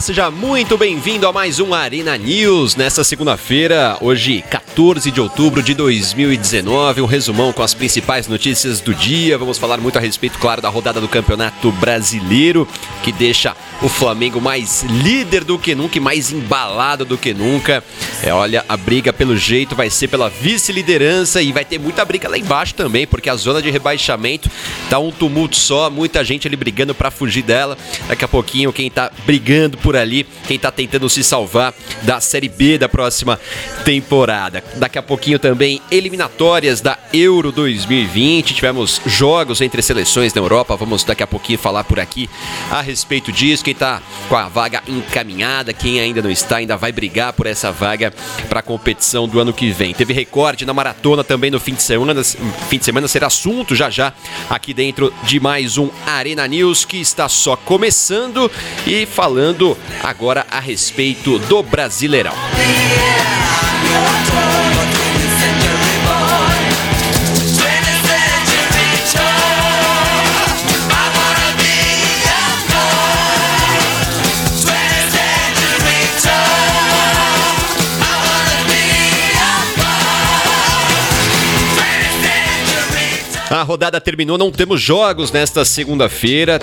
Olá, seja muito bem-vindo a mais um Arena News nesta segunda-feira, hoje 14 de outubro de 2019, um resumão com as principais notícias do dia. Vamos falar muito a respeito, claro, da rodada do Campeonato Brasileiro, que deixa o Flamengo mais líder do que nunca e mais embalado do que nunca. É, olha, a briga pelo jeito vai ser pela vice-liderança e vai ter muita briga lá embaixo também, porque a zona de rebaixamento tá um tumulto só, muita gente ali brigando para fugir dela. Daqui a pouquinho quem tá brigando por ali, quem tá tentando se salvar da Série B da próxima temporada. Daqui a pouquinho também eliminatórias da Euro 2020. Tivemos jogos entre seleções da Europa. Vamos daqui a pouquinho falar por aqui a respeito disso. Quem tá com a vaga encaminhada, quem ainda não está, ainda vai brigar por essa vaga para a competição do ano que vem. Teve recorde na maratona também no fim de semana. Fim de semana será assunto já já aqui dentro de mais um Arena News que está só começando e falando agora a respeito do Brasileirão. A rodada terminou, não temos jogos nesta segunda-feira.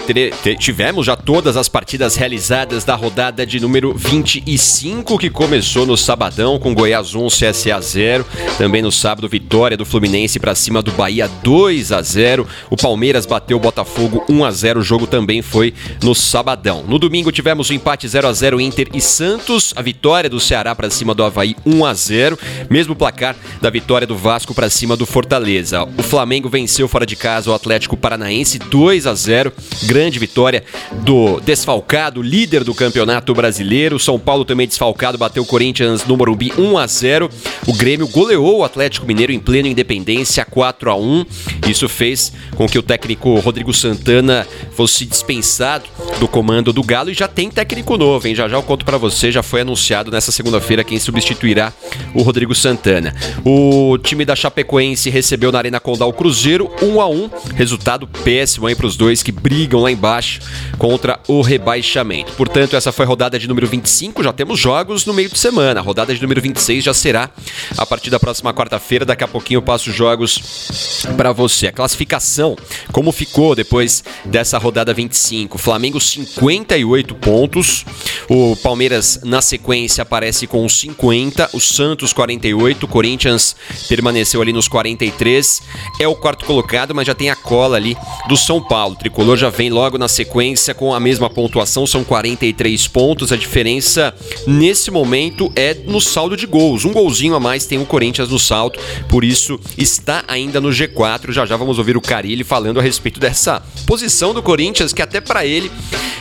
Tivemos já todas as partidas realizadas da rodada de número 25, que começou no sabadão com Goiás 1, CSA 0. Também no sábado, vitória do Fluminense para cima do Bahia 2 a 0. O Palmeiras bateu o Botafogo 1 a 0. O jogo também foi no sabadão. No domingo tivemos o empate 0 a 0 Inter e Santos, a vitória do Ceará para cima do Havaí 1 a 0. Mesmo placar da vitória do Vasco para cima do Fortaleza. O Flamengo venceu fora de casa o Atlético Paranaense 2 a 0. Grande vitória do desfalcado, líder do Campeonato Brasileiro. São Paulo também desfalcado, bateu o Corinthians no Morumbi 1 a 0. O Grêmio goleou o Atlético Mineiro em plena Independência 4 a 1. Isso fez com que o técnico Rodrigo Santana fosse dispensado do comando do Galo e já tem técnico novo, hein? Já já eu conto para você, já foi anunciado nessa segunda-feira quem substituirá o Rodrigo Santana. O time da Chapecoense recebeu na Arena Condal Cruzeiro 1 a 1 resultado péssimo aí para os dois que brigam lá embaixo contra o rebaixamento. Portanto, essa foi a rodada de número 25, já temos jogos no meio de semana. A rodada de número 26 já será a partir da próxima quarta-feira. Daqui a pouquinho eu passo jogos para você. A classificação, como ficou depois dessa rodada 25? Flamengo 58 pontos, o Palmeiras na sequência aparece com 50, o Santos 48, o Corinthians permaneceu ali nos 43, é o quarto colocado, mas já tem a cola ali do São Paulo. O tricolor já vem logo na sequência com a mesma pontuação, são 43 pontos. A diferença nesse momento é no saldo de gols. Um golzinho a mais tem o Corinthians no saldo, por isso está ainda no G4. Já já vamos ouvir o Carilli falando a respeito dessa posição do Corinthians, que até para ele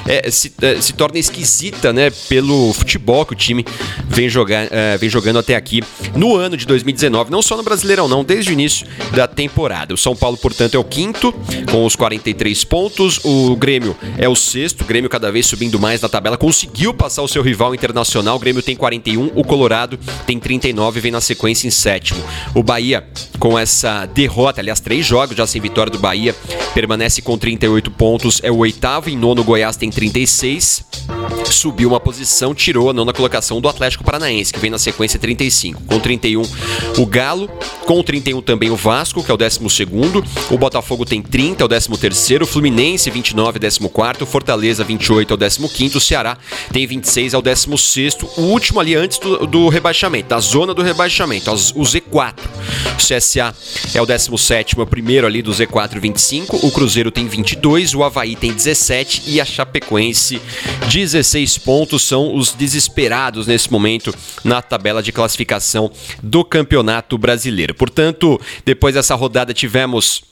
é, se, é, se, torna esquisita, né? Pelo futebol que o time vem, jogar, é, vem jogando até aqui no ano de 2019. Não só no Brasileirão, não, desde o início da temporada. O São Paulo, portanto, é o quinto, com os 43 pontos. O Grêmio é o sexto, o Grêmio cada vez subindo mais na tabela. Conseguiu passar o seu rival internacional. O Grêmio tem 41, o Colorado tem 39 vem na sequência em sétimo. O Bahia, com essa derrota, aliás, três jogos já sem vitória do Bahia, permanece com 38 pontos, é o oitavo. Em nono, o Goiás tem 36 subiu uma posição, tirou a nona colocação do Atlético Paranaense, que vem na sequência 35. Com 31, o Galo. Com 31 também o Vasco, que é o 12. O Botafogo tem 30, é o 13. O Fluminense, 29, é o 14. Fortaleza, 28, é o 15. O Ceará tem 26, é o 16. O último ali antes do, do rebaixamento, da zona do rebaixamento, o Z4. O CSA é o 17, é o primeiro ali do Z4, 25. O Cruzeiro tem 22, o Havaí tem 17 e a Chapecoense 16. 16 pontos são os desesperados nesse momento na tabela de classificação do Campeonato Brasileiro. Portanto, depois dessa rodada tivemos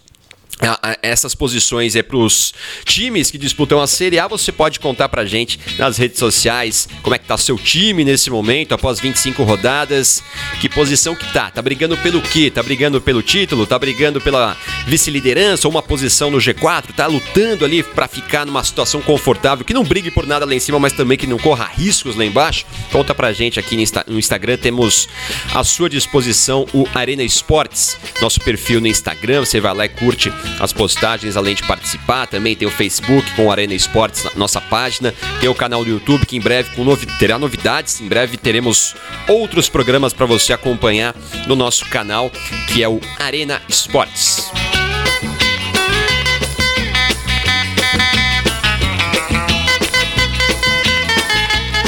essas posições é para os times que disputam a Série A. Você pode contar para gente nas redes sociais como é que tá seu time nesse momento, após 25 rodadas. Que posição que tá? Tá brigando pelo quê? Tá brigando pelo título? Tá brigando pela vice-liderança ou uma posição no G4? Tá lutando ali para ficar numa situação confortável, que não brigue por nada lá em cima, mas também que não corra riscos lá embaixo? Conta pra gente aqui no Instagram. Temos à sua disposição o Arena Esportes, nosso perfil no Instagram. Você vai lá e curte as postagens, além de participar. Também tem o Facebook com Arena Esportes, nossa página. Tem o canal do YouTube que em breve novi terá novidades. Em breve teremos outros programas para você acompanhar no nosso canal, que é o Arena Esportes.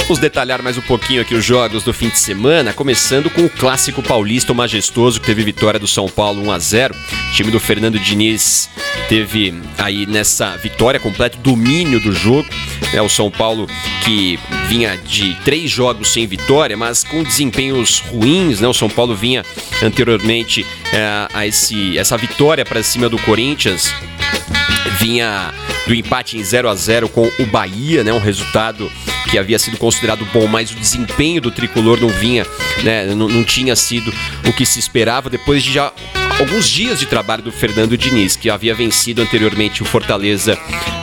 Vamos detalhar mais um pouquinho aqui os jogos do fim de semana, começando com o clássico paulista, o majestoso, que teve vitória do São Paulo 1 a 0. O time do Fernando Diniz teve aí nessa vitória completo domínio do jogo. É o São Paulo que vinha de três jogos sem vitória, mas com desempenhos ruins, né? O São Paulo vinha anteriormente é, a esse, essa vitória para cima do Corinthians vinha do empate em 0 a 0 com o Bahia, né? Um resultado que havia sido considerado bom, mas o desempenho do tricolor não vinha, né? Não, não tinha sido o que se esperava depois de já alguns dias de trabalho do Fernando Diniz, que havia vencido anteriormente o Fortaleza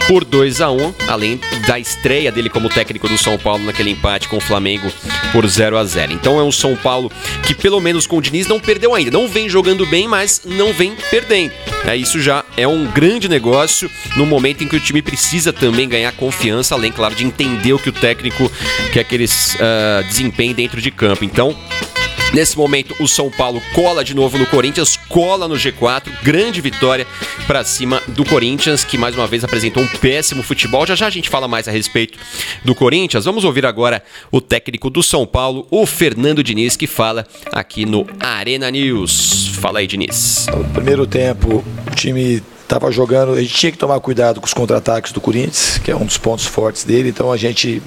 por 2 a 1 além da estreia dele como técnico do São Paulo naquele empate com o Flamengo por 0 a 0 Então é um São Paulo que, pelo menos com o Diniz, não perdeu ainda. Não vem jogando bem, mas não vem perdendo. É, isso já é um grande negócio no momento em que o time precisa também ganhar confiança, além, claro, de entender o que o técnico quer que eles uh, desempenhem dentro de campo. Então, Nesse momento, o São Paulo cola de novo no Corinthians, cola no G4, grande vitória para cima do Corinthians, que mais uma vez apresentou um péssimo futebol. Já já a gente fala mais a respeito do Corinthians. Vamos ouvir agora o técnico do São Paulo, o Fernando Diniz, que fala aqui no Arena News. Fala aí, Diniz. No primeiro tempo, o time estava jogando, a gente tinha que tomar cuidado com os contra-ataques do Corinthians, que é um dos pontos fortes dele, então a gente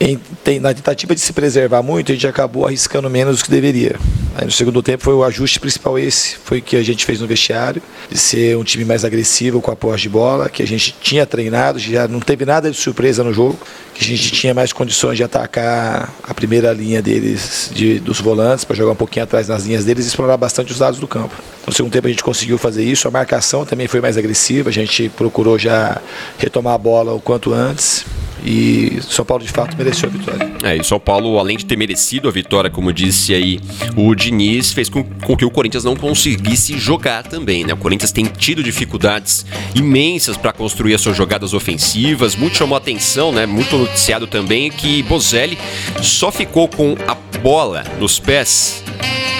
em, tem, na tentativa de se preservar muito, a gente acabou arriscando menos do que deveria. Aí no segundo tempo foi o ajuste principal esse, foi o que a gente fez no vestiário, de ser um time mais agressivo com a posse de bola, que a gente tinha treinado, já não teve nada de surpresa no jogo, que a gente tinha mais condições de atacar a primeira linha deles, de, dos volantes, para jogar um pouquinho atrás nas linhas deles e explorar bastante os lados do campo. No segundo tempo a gente conseguiu fazer isso, a marcação também foi mais agressiva, a gente procurou já retomar a bola o quanto antes e São Paulo de fato mereceu a vitória. É, e São Paulo, além de ter merecido a vitória, como disse aí o Diniz, fez com, com que o Corinthians não conseguisse jogar também, né? O Corinthians tem tido dificuldades imensas para construir as suas jogadas ofensivas. Muito chamou atenção, né? Muito noticiado também que Bozelli só ficou com a bola nos pés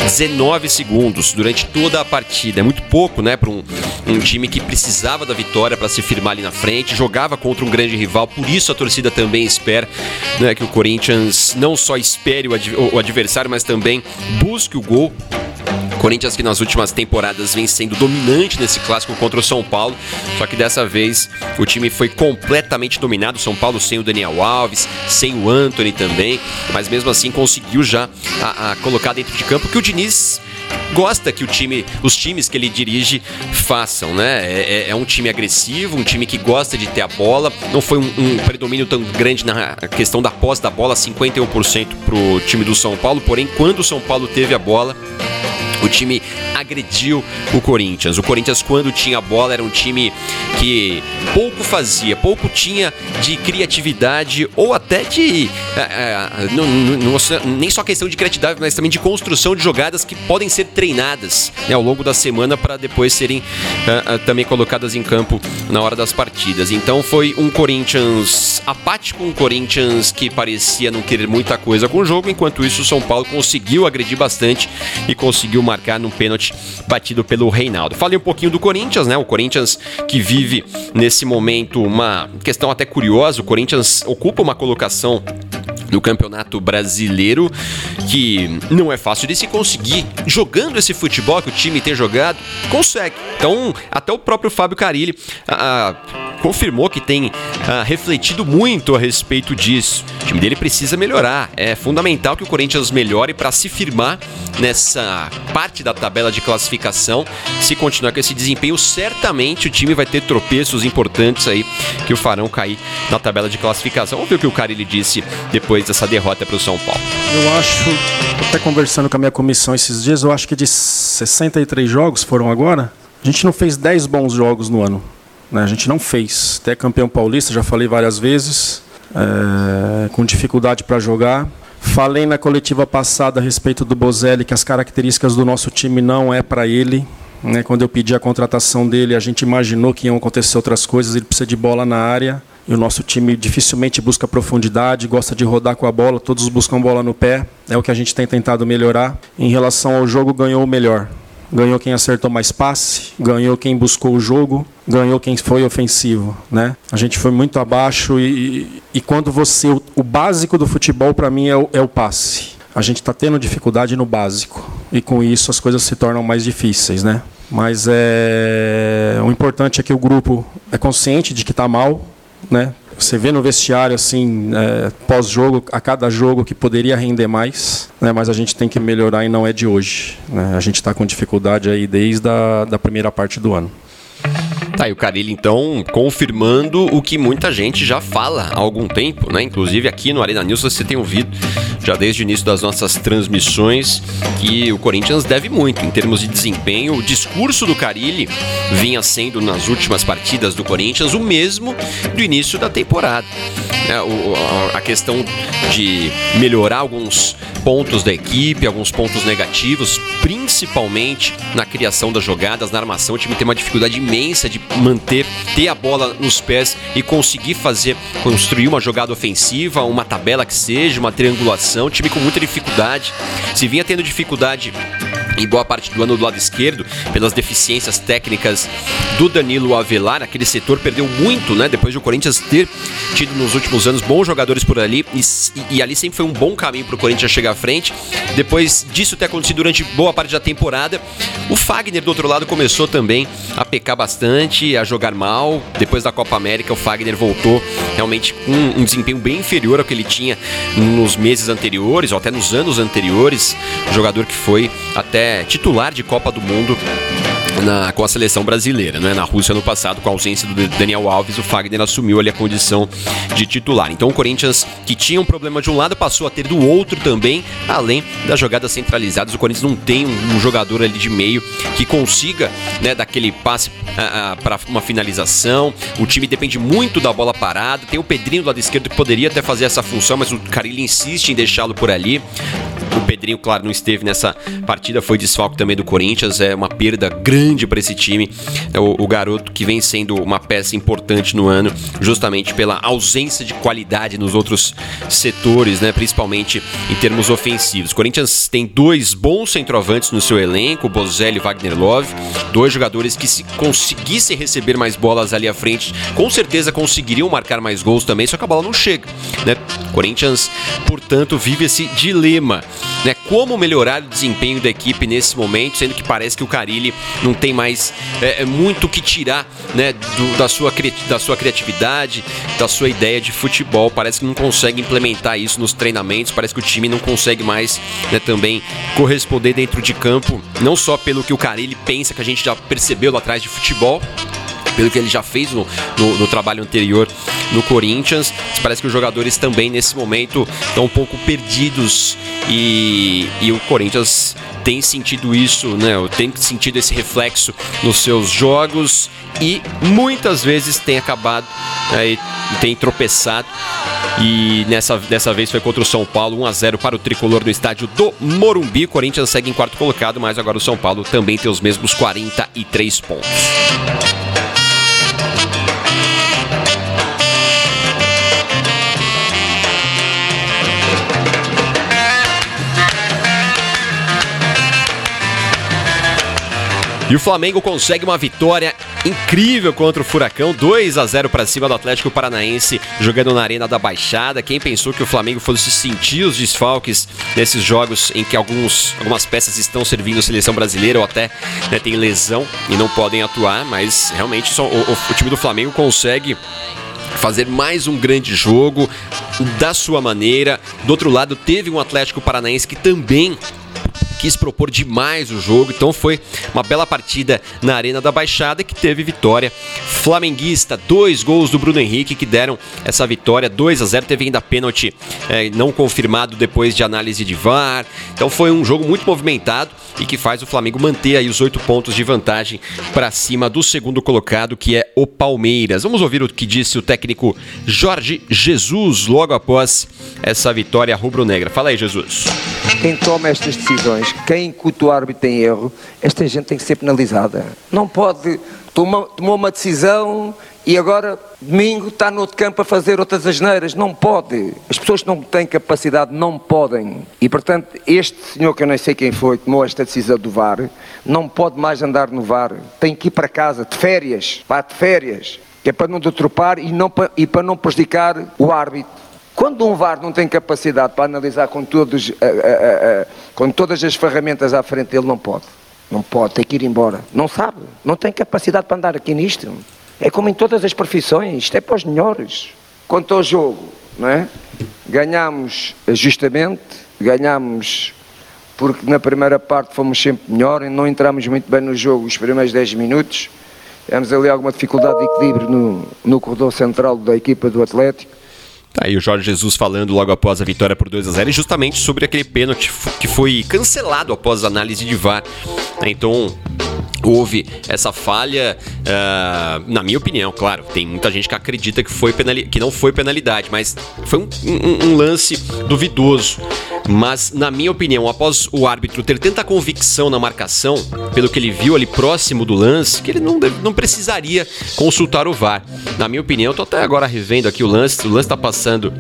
19 segundos durante toda a partida. É muito pouco, né, para um, um, time que precisava da vitória para se firmar ali na frente, jogava contra um grande rival, por isso a torcida também espera né, que o Corinthians não só espere o, ad o adversário, mas também busque o gol Corinthians que nas últimas temporadas vem sendo dominante nesse clássico contra o São Paulo, só que dessa vez o time foi completamente dominado. São Paulo sem o Daniel Alves, sem o Anthony também, mas mesmo assim conseguiu já a, a colocar dentro de campo que o Diniz gosta que o time, os times que ele dirige façam, né? É, é, é um time agressivo, um time que gosta de ter a bola. Não foi um, um predomínio tão grande na questão da posse da bola, 51% para o time do São Paulo. Porém, quando o São Paulo teve a bola, o time agrediu o Corinthians. O Corinthians, quando tinha bola, era um time que pouco fazia, pouco tinha de criatividade ou até de. É, não, não, nem só questão de criatividade, mas também de construção de jogadas que podem ser treinadas né, ao longo da semana para depois serem é, também colocadas em campo na hora das partidas. Então foi um Corinthians apático, um Corinthians que parecia não querer muita coisa com o jogo, enquanto isso o São Paulo conseguiu agredir bastante e conseguiu marcar num pênalti batido pelo Reinaldo. Falei um pouquinho do Corinthians, né? O Corinthians que vive nesse momento uma questão até curiosa. O Corinthians ocupa uma colocação do Campeonato Brasileiro, que não é fácil de se conseguir. Jogando esse futebol que o time tem jogado, consegue. Então, até o próprio Fábio Carilli ah, confirmou que tem ah, refletido muito a respeito disso. O time dele precisa melhorar. É fundamental que o Corinthians melhore para se firmar nessa parte da tabela de classificação. Se continuar com esse desempenho, certamente o time vai ter tropeços importantes aí que o farão cair na tabela de classificação. Vamos ver o que o Carilli disse depois depois dessa derrota para o São Paulo? Eu acho, até conversando com a minha comissão esses dias, eu acho que de 63 jogos foram agora, a gente não fez 10 bons jogos no ano. Né? A gente não fez. Até campeão paulista, já falei várias vezes, é, com dificuldade para jogar. Falei na coletiva passada a respeito do Bozelli que as características do nosso time não é para ele. Né? Quando eu pedi a contratação dele, a gente imaginou que iam acontecer outras coisas. Ele precisa de bola na área. E o nosso time dificilmente busca profundidade, gosta de rodar com a bola, todos buscam bola no pé. É o que a gente tem tentado melhorar. Em relação ao jogo, ganhou o melhor. Ganhou quem acertou mais passe, ganhou quem buscou o jogo, ganhou quem foi ofensivo, né? A gente foi muito abaixo e, e quando você o, o básico do futebol para mim é o, é o passe. A gente está tendo dificuldade no básico e com isso as coisas se tornam mais difíceis, né? Mas é o importante é que o grupo é consciente de que está mal, né? Você vê no vestiário assim, é, pós-jogo, a cada jogo que poderia render mais, né? mas a gente tem que melhorar e não é de hoje. Né? A gente está com dificuldade aí desde a da primeira parte do ano. Tá, e o Carilli, então, confirmando o que muita gente já fala há algum tempo, né? Inclusive aqui no Arena News você tem ouvido, já desde o início das nossas transmissões, que o Corinthians deve muito em termos de desempenho. O discurso do Carilli vinha sendo nas últimas partidas do Corinthians o mesmo do início da temporada. É, o, a questão de melhorar alguns pontos da equipe, alguns pontos negativos, principalmente na criação das jogadas, na armação. O time tem uma dificuldade imensa de manter, ter a bola nos pés e conseguir fazer, construir uma jogada ofensiva, uma tabela que seja, uma triangulação. Time com muita dificuldade. Se vinha tendo dificuldade em boa parte do ano do lado esquerdo, pelas deficiências técnicas do Danilo Avelar. Aquele setor perdeu muito, né? Depois de o Corinthians ter tido nos últimos anos bons jogadores por ali, e, e ali sempre foi um bom caminho para o Corinthians chegar à frente. Depois disso ter acontecido durante boa parte da temporada, o Fagner do outro lado começou também a pecar bastante, a jogar mal. Depois da Copa América, o Fagner voltou realmente com um desempenho bem inferior ao que ele tinha nos meses anteriores, ou até nos anos anteriores. Jogador que foi até titular de Copa do Mundo na, com a seleção brasileira, né? Na Rússia no passado, com a ausência do Daniel Alves, o Fagner assumiu ali a condição de titular. Então o Corinthians, que tinha um problema de um lado, passou a ter do outro também, além das jogadas centralizadas. O Corinthians não tem um, um jogador ali de meio que consiga, né, daquele passe para uma finalização. O time depende muito da bola parada. Tem o Pedrinho do lado esquerdo que poderia até fazer essa função, mas o Carilli insiste em deixá-lo por ali. O Pedrinho, claro, não esteve nessa partida, foi desfalque também do Corinthians. É uma perda grande para esse time. É o, o, garoto que vem sendo uma peça importante no ano, justamente pela ausência de qualidade nos outros setores, né? principalmente em termos ofensivos. Corinthians tem dois bons centroavantes no seu elenco, Bozelli e Wagner Love, dois jogadores que se conseguissem receber mais bolas ali à frente, com certeza conseguiriam marcar mais gols também, só que a bola não chega. Né? Corinthians, portanto, vive esse dilema né? Como melhorar o desempenho da equipe nesse momento, sendo que parece que o Carilli não tem mais é, é muito que tirar né, do, da, sua, da sua criatividade, da sua ideia de futebol. Parece que não consegue implementar isso nos treinamentos, parece que o time não consegue mais né, também corresponder dentro de campo, não só pelo que o Carilli pensa, que a gente já percebeu lá atrás de futebol, pelo que ele já fez no, no, no trabalho anterior no Corinthians. Parece que os jogadores também nesse momento estão um pouco perdidos e, e o Corinthians tem sentido isso, né? Tem sentido esse reflexo nos seus jogos e muitas vezes tem acabado né, tem tropeçado. E nessa, dessa vez foi contra o São Paulo, 1 a 0 para o tricolor no estádio do Morumbi. O Corinthians segue em quarto colocado, mas agora o São Paulo também tem os mesmos 43 pontos. E o Flamengo consegue uma vitória incrível contra o Furacão, 2 a 0 para cima do Atlético Paranaense, jogando na Arena da Baixada. Quem pensou que o Flamengo fosse sentir os desfalques nesses jogos em que alguns, algumas peças estão servindo a seleção brasileira ou até né, tem lesão e não podem atuar, mas realmente só, o, o time do Flamengo consegue fazer mais um grande jogo da sua maneira. Do outro lado, teve um Atlético Paranaense que também quis propor demais o jogo, então foi uma bela partida na Arena da Baixada que teve vitória flamenguista. Dois gols do Bruno Henrique que deram essa vitória, 2 a 0 Teve ainda pênalti é, não confirmado depois de análise de VAR. Então foi um jogo muito movimentado e que faz o Flamengo manter aí os oito pontos de vantagem para cima do segundo colocado, que é o Palmeiras. Vamos ouvir o que disse o técnico Jorge Jesus logo após essa vitória rubro-negra. Fala aí, Jesus. Quem toma estas decisões quem que o árbitro tem erro, esta gente tem que ser penalizada. Não pode, tomou, tomou uma decisão e agora, domingo, está no outro campo a fazer outras asneiras. Não pode. As pessoas que não têm capacidade não podem. E, portanto, este senhor, que eu nem sei quem foi, tomou esta decisão do VAR, não pode mais andar no VAR. Tem que ir para casa, de férias. Vá de férias. Que é para não detropar e, não, e para não prejudicar o árbitro. Quando um VAR não tem capacidade para analisar com, todos, uh, uh, uh, com todas as ferramentas à frente dele, não pode. Não pode, tem que ir embora. Não sabe, não tem capacidade para andar aqui nisto. É como em todas as profissões, isto é para os melhores. Quanto ao jogo, não é? Ganhámos justamente, ganhámos porque na primeira parte fomos sempre melhor não entramos muito bem no jogo os primeiros 10 minutos. Tivemos ali alguma dificuldade de equilíbrio no, no corredor central da equipa do Atlético. Tá aí o Jorge Jesus falando logo após a vitória por 2 a 0 e justamente sobre aquele pênalti que foi cancelado após a análise de VAR. Então, houve essa falha, uh, na minha opinião, claro, tem muita gente que acredita que, foi que não foi penalidade, mas foi um, um, um, lance duvidoso. Mas, na minha opinião, após o árbitro ter tanta convicção na marcação, pelo que ele viu ali próximo do lance, que ele não, não precisaria consultar o VAR. Na minha opinião, tô até agora revendo aqui o lance, o lance tá passando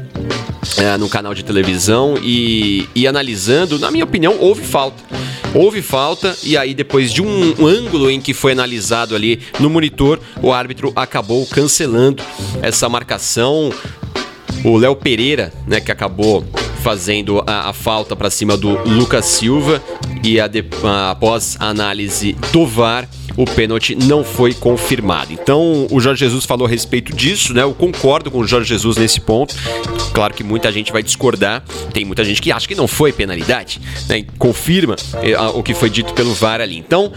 é, no canal de televisão e, e analisando, na minha opinião, houve falta. Houve falta e aí depois de um, um ângulo em que foi analisado ali no monitor, o árbitro acabou cancelando essa marcação. O Léo Pereira, né, que acabou fazendo a, a falta para cima do Lucas Silva e a de, a, após a análise do VAR, o pênalti não foi confirmado. Então, o Jorge Jesus falou a respeito disso, né? Eu concordo com o Jorge Jesus nesse ponto. Claro que muita gente vai discordar. Tem muita gente que acha que não foi penalidade, né? Confirma eh, o que foi dito pelo VAR ali. Então,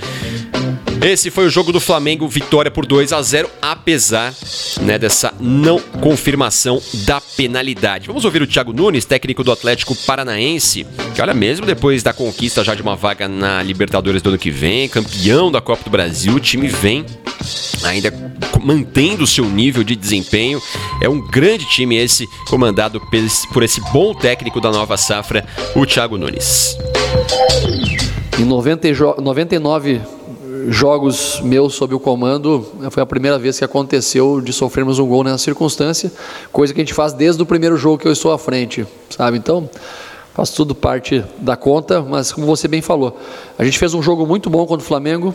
esse foi o jogo do Flamengo, vitória por 2 a 0, apesar né, dessa não confirmação da penalidade. Vamos ouvir o Thiago Nunes, técnico do Atlético Paranaense, que olha mesmo depois da conquista já de uma vaga na Libertadores do ano que vem, campeão da Copa do Brasil, o time vem ainda mantendo o seu nível de desempenho. É um grande time esse, comandado por esse bom técnico da nova safra, o Thiago Nunes. Em 90, 99 jogos meus sob o comando, foi a primeira vez que aconteceu de sofrermos um gol nessa circunstância, coisa que a gente faz desde o primeiro jogo que eu estou à frente, sabe? Então, faz tudo parte da conta, mas como você bem falou, a gente fez um jogo muito bom contra o Flamengo,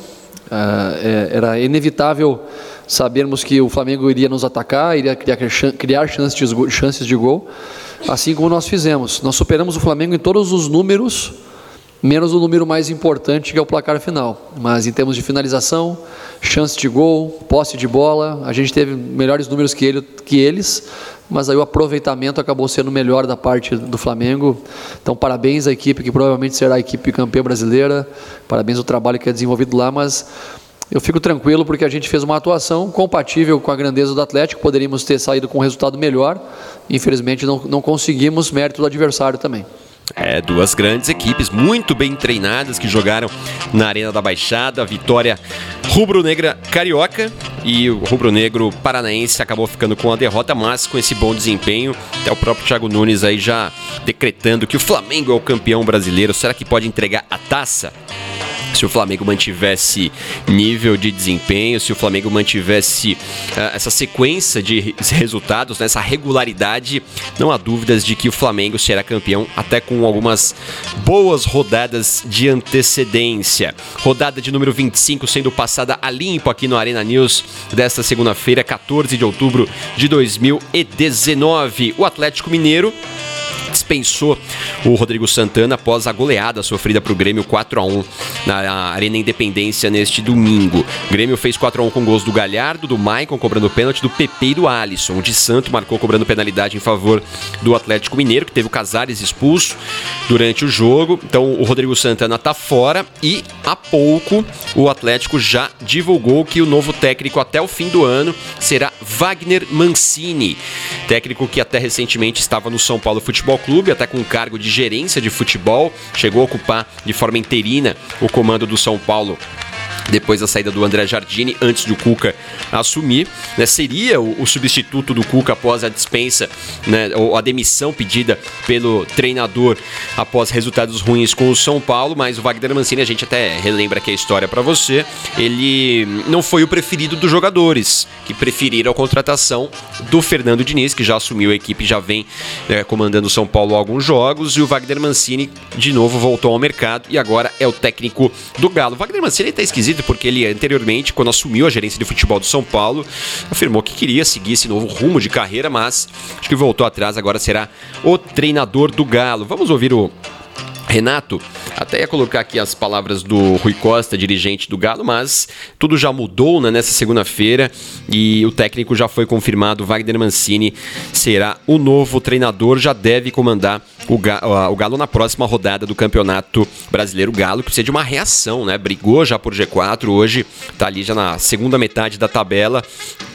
é, era inevitável sabermos que o Flamengo iria nos atacar, iria criar, criar chances, de, chances de gol, assim como nós fizemos. Nós superamos o Flamengo em todos os números menos o número mais importante que é o placar final. Mas em termos de finalização, chance de gol, posse de bola, a gente teve melhores números que, ele, que eles, mas aí o aproveitamento acabou sendo melhor da parte do Flamengo. Então parabéns à equipe que provavelmente será a equipe campeã brasileira. Parabéns ao trabalho que é desenvolvido lá, mas eu fico tranquilo porque a gente fez uma atuação compatível com a grandeza do Atlético, poderíamos ter saído com um resultado melhor. Infelizmente não, não conseguimos mérito do adversário também. É, duas grandes equipes muito bem treinadas que jogaram na Arena da Baixada. A vitória rubro-negra carioca e o rubro-negro paranaense acabou ficando com a derrota, mas com esse bom desempenho. Até o próprio Thiago Nunes aí já decretando que o Flamengo é o campeão brasileiro. Será que pode entregar a taça? Se o Flamengo mantivesse nível de desempenho, se o Flamengo mantivesse uh, essa sequência de resultados, né, essa regularidade, não há dúvidas de que o Flamengo será campeão, até com algumas boas rodadas de antecedência. Rodada de número 25 sendo passada a limpo aqui no Arena News desta segunda-feira, 14 de outubro de 2019. O Atlético Mineiro dispensou o Rodrigo Santana após a goleada sofrida para o Grêmio 4 a 1 na Arena Independência neste domingo. O Grêmio fez 4 a 1 com gols do Galhardo, do Maicon cobrando pênalti, do PP e do Alisson. O de Santo marcou cobrando penalidade em favor do Atlético Mineiro, que teve o Casares expulso durante o jogo. Então o Rodrigo Santana está fora e há pouco o Atlético já divulgou que o novo técnico até o fim do ano será Wagner Mancini, técnico que até recentemente estava no São Paulo Futebol Clube, até com cargo de gerência de futebol, chegou a ocupar de forma interina o comando do São Paulo depois da saída do André Jardine, antes do Cuca assumir, né, seria o, o, substituto do Cuca após a dispensa, né, ou a demissão pedida pelo treinador após resultados ruins com o São Paulo, mas o Wagner Mancini, a gente até relembra aqui a história para você, ele não foi o preferido dos jogadores, que preferiram a contratação do Fernando Diniz, que já assumiu a equipe, já vem é, comandando o São Paulo alguns jogos, e o Wagner Mancini de novo voltou ao mercado e agora é o técnico do Galo. O Wagner Mancini está esquisito porque ele anteriormente, quando assumiu a gerência de futebol do São Paulo, afirmou que queria seguir esse novo rumo de carreira, mas acho que voltou atrás, agora será o treinador do Galo. Vamos ouvir o Renato, até ia colocar aqui as palavras do Rui Costa, dirigente do Galo, mas tudo já mudou né, nessa segunda-feira e o técnico já foi confirmado. Wagner Mancini será o novo treinador, já deve comandar o Galo, o Galo na próxima rodada do Campeonato Brasileiro. O Galo que precisa de uma reação, né? Brigou já por G4, hoje está ali já na segunda metade da tabela.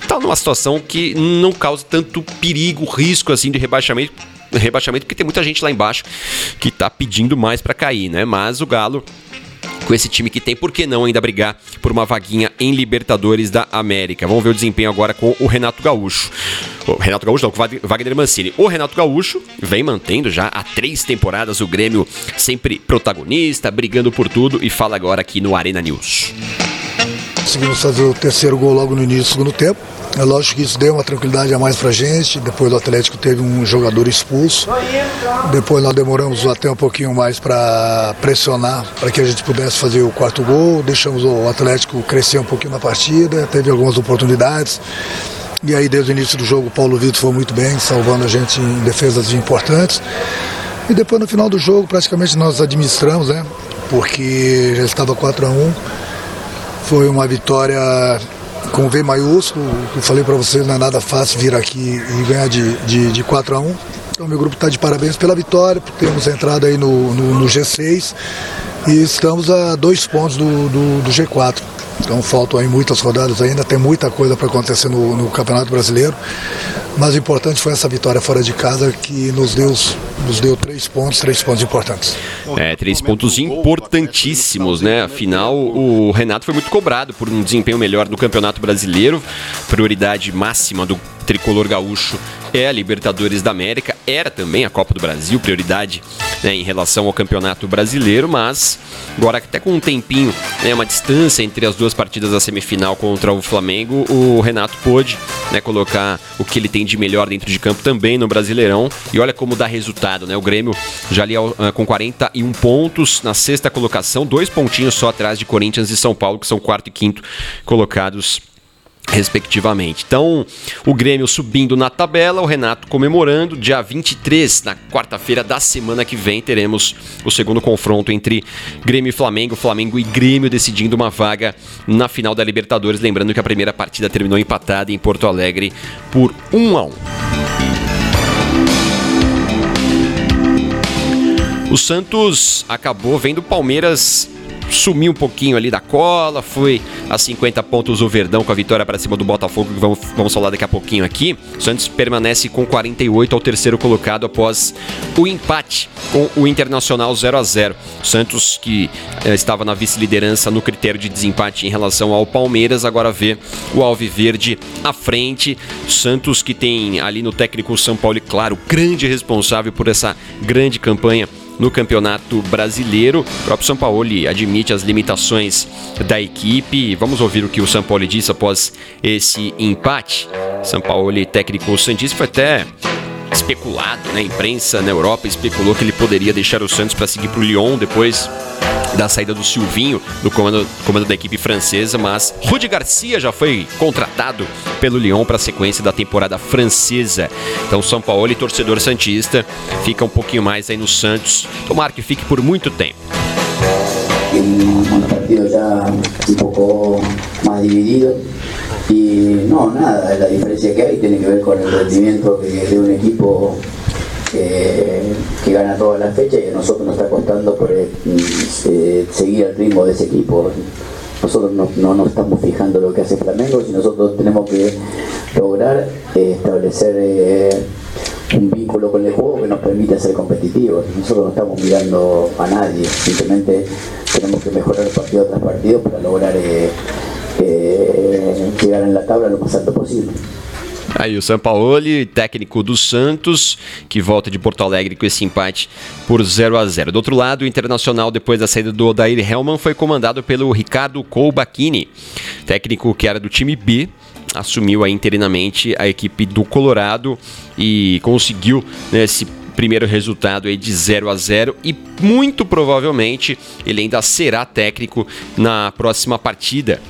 Está numa situação que não causa tanto perigo, risco assim de rebaixamento rebaixamento, porque tem muita gente lá embaixo que tá pedindo mais para cair, né? Mas o Galo com esse time que tem, por que não ainda brigar por uma vaguinha em Libertadores da América? Vamos ver o desempenho agora com o Renato Gaúcho. O Renato Gaúcho não, com o Wagner Mancini. O Renato Gaúcho vem mantendo já há três temporadas o Grêmio sempre protagonista, brigando por tudo e fala agora aqui no Arena News. Conseguimos fazer o terceiro gol logo no início do segundo tempo é lógico que isso deu uma tranquilidade a mais para a gente. Depois do Atlético teve um jogador expulso. Depois nós demoramos até um pouquinho mais para pressionar para que a gente pudesse fazer o quarto gol. Deixamos o Atlético crescer um pouquinho na partida. Teve algumas oportunidades. E aí desde o início do jogo o Paulo Vitor foi muito bem, salvando a gente em defesas importantes. E depois no final do jogo praticamente nós administramos, né? Porque já estava 4 a 1 Foi uma vitória com V maiúsculo. Eu falei para vocês, não é nada fácil vir aqui e ganhar de, de, de 4 a 1 Então, meu grupo está de parabéns pela vitória, por termos entrado aí no, no, no G6 e estamos a dois pontos do, do, do G4. Então faltam aí muitas rodadas ainda, tem muita coisa para acontecer no, no, Campeonato Brasileiro. Mas o importante foi essa vitória fora de casa que nos deu, nos deu três pontos, três pontos importantes. É, três pontos importantíssimos, né? Afinal, o Renato foi muito cobrado por um desempenho melhor no Campeonato Brasileiro. Prioridade máxima do tricolor gaúcho é a Libertadores da América, era também a Copa do Brasil, prioridade né, em relação ao Campeonato Brasileiro, mas agora até com um tempinho, né, uma distância entre as duas partidas da semifinal contra o Flamengo, o Renato pôde né, colocar o que ele tem de melhor dentro de campo também no Brasileirão, e olha como dá resultado, né? O Grêmio já ali uh, com 41 pontos na sexta colocação, dois pontinhos só atrás de Corinthians e São Paulo, que são quarto e quinto colocados respectivamente. Então, o Grêmio subindo na tabela, o Renato comemorando. Dia 23, na quarta-feira da semana que vem, teremos o segundo confronto entre Grêmio e Flamengo, Flamengo e Grêmio decidindo uma vaga na final da Libertadores. Lembrando que a primeira partida terminou empatada em Porto Alegre por 1 a 1. O Santos acabou vendo o Palmeiras sumiu um pouquinho ali da cola, foi a 50 pontos o Verdão com a vitória para cima do Botafogo, que vamos, vamos falar daqui a pouquinho aqui. O Santos permanece com 48 ao terceiro colocado após o empate com o Internacional 0 a 0 o Santos, que eh, estava na vice-liderança no critério de desempate em relação ao Palmeiras, agora vê o Alviverde à frente. Santos, que tem ali no técnico São Paulo, claro, grande responsável por essa grande campanha no Campeonato Brasileiro. O próprio São Paulo admite as limitações da equipe. Vamos ouvir o que o São Paulo disse após esse empate. São Paulo, técnico Santista, foi até especulado, né? A imprensa na Europa especulou que ele poderia deixar o Santos para seguir para o Lyon depois da saída do Silvinho do comando, comando da equipe francesa, mas Rudi Garcia já foi contratado pelo Lyon para a sequência da temporada francesa. Então São Paulo e torcedor santista fica um pouquinho mais aí no Santos. Tomara que fique por muito tempo. Um partido já um pouco mais dividido y no, nada, la diferencia que hay tiene que ver con el rendimiento de un equipo que gana todas las fechas y a nosotros nos está costando por, eh, seguir el ritmo de ese equipo. Nosotros no, no, nos estamos fijando lo que hace Flamengo, si nosotros tenemos que lograr eh, establecer eh, un vínculo con el juego que nos permite ser competitivos. Nosotros no estamos mirando a nadie, simplemente tenemos que mejorar partido tras partido para lograr eh, eh, llegar en la tabla lo más alto posible. Aí o Sampaoli, técnico do Santos, que volta de Porto Alegre com esse empate por 0 a 0 Do outro lado, o Internacional, depois da saída do Odair Helman, foi comandado pelo Ricardo Colbachini, técnico que era do time B, assumiu aí interinamente a equipe do Colorado e conseguiu né, primeiro resultado aí de 0 a 0 e muito provavelmente ele ainda será técnico na próxima partida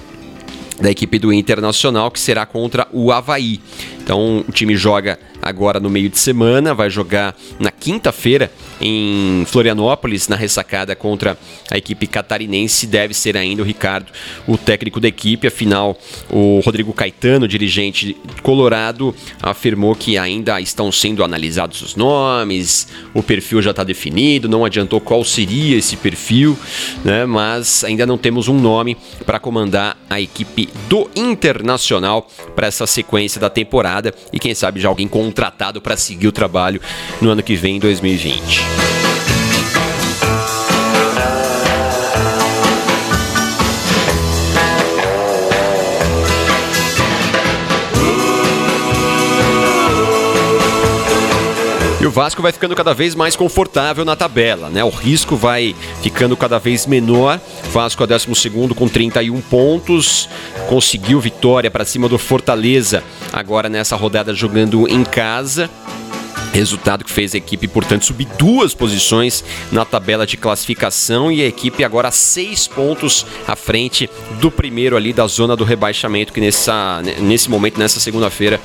da equipe do Internacional, que será contra o Havaí. Então o time joga agora no meio de semana, vai jogar na quinta-feira em Florianópolis, na ressacada contra a equipe catarinense. Deve ser ainda o Ricardo, o técnico da equipe. Afinal, o Rodrigo Caetano, dirigente colorado, afirmou que ainda estão sendo analisados os nomes, o perfil já está definido, não adiantou qual seria esse perfil, né? mas ainda não temos um nome para comandar a equipe do Internacional para essa sequência da temporada e quem sabe já alguém contratado para seguir o trabalho no ano que vem, em 2020. E o Vasco vai ficando cada vez mais confortável na tabela, né? O risco vai ficando cada vez menor. Vasco é 12 com 31 pontos. Conseguiu vitória para cima do Fortaleza agora nessa rodada jogando em casa. Resultado que fez a equipe, portanto, subir duas posições na tabela de classificação e a equipe agora seis pontos à frente do primeiro ali da zona do rebaixamento, que nessa, nesse momento, nessa segunda-feira,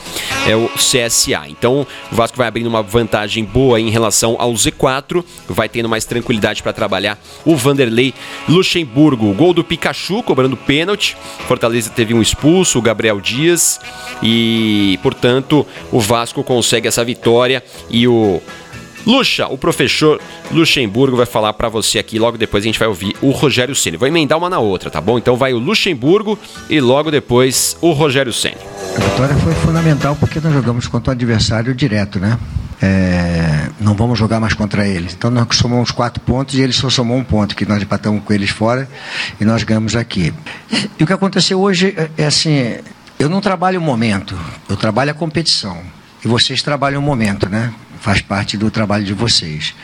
é o CSA. Então, o Vasco vai abrindo uma vantagem boa em relação ao Z4, vai tendo mais tranquilidade para trabalhar o Vanderlei Luxemburgo. Gol do Pikachu, cobrando pênalti. Fortaleza teve um expulso, o Gabriel Dias, e, portanto, o Vasco consegue essa vitória e o Luxa, o professor Luxemburgo vai falar para você aqui. Logo depois a gente vai ouvir o Rogério Ceni. Vou emendar uma na outra, tá bom? Então vai o Luxemburgo e logo depois o Rogério Ceni. A vitória foi fundamental porque nós jogamos contra o adversário direto, né? É, não vamos jogar mais contra eles. Então nós somamos quatro pontos e eles só somou um ponto, que nós empatamos com eles fora e nós ganhamos aqui. E o que aconteceu hoje é, é assim, eu não trabalho o momento, eu trabalho a competição. Vocês trabalham o momento, né? Faz parte do trabalho de vocês.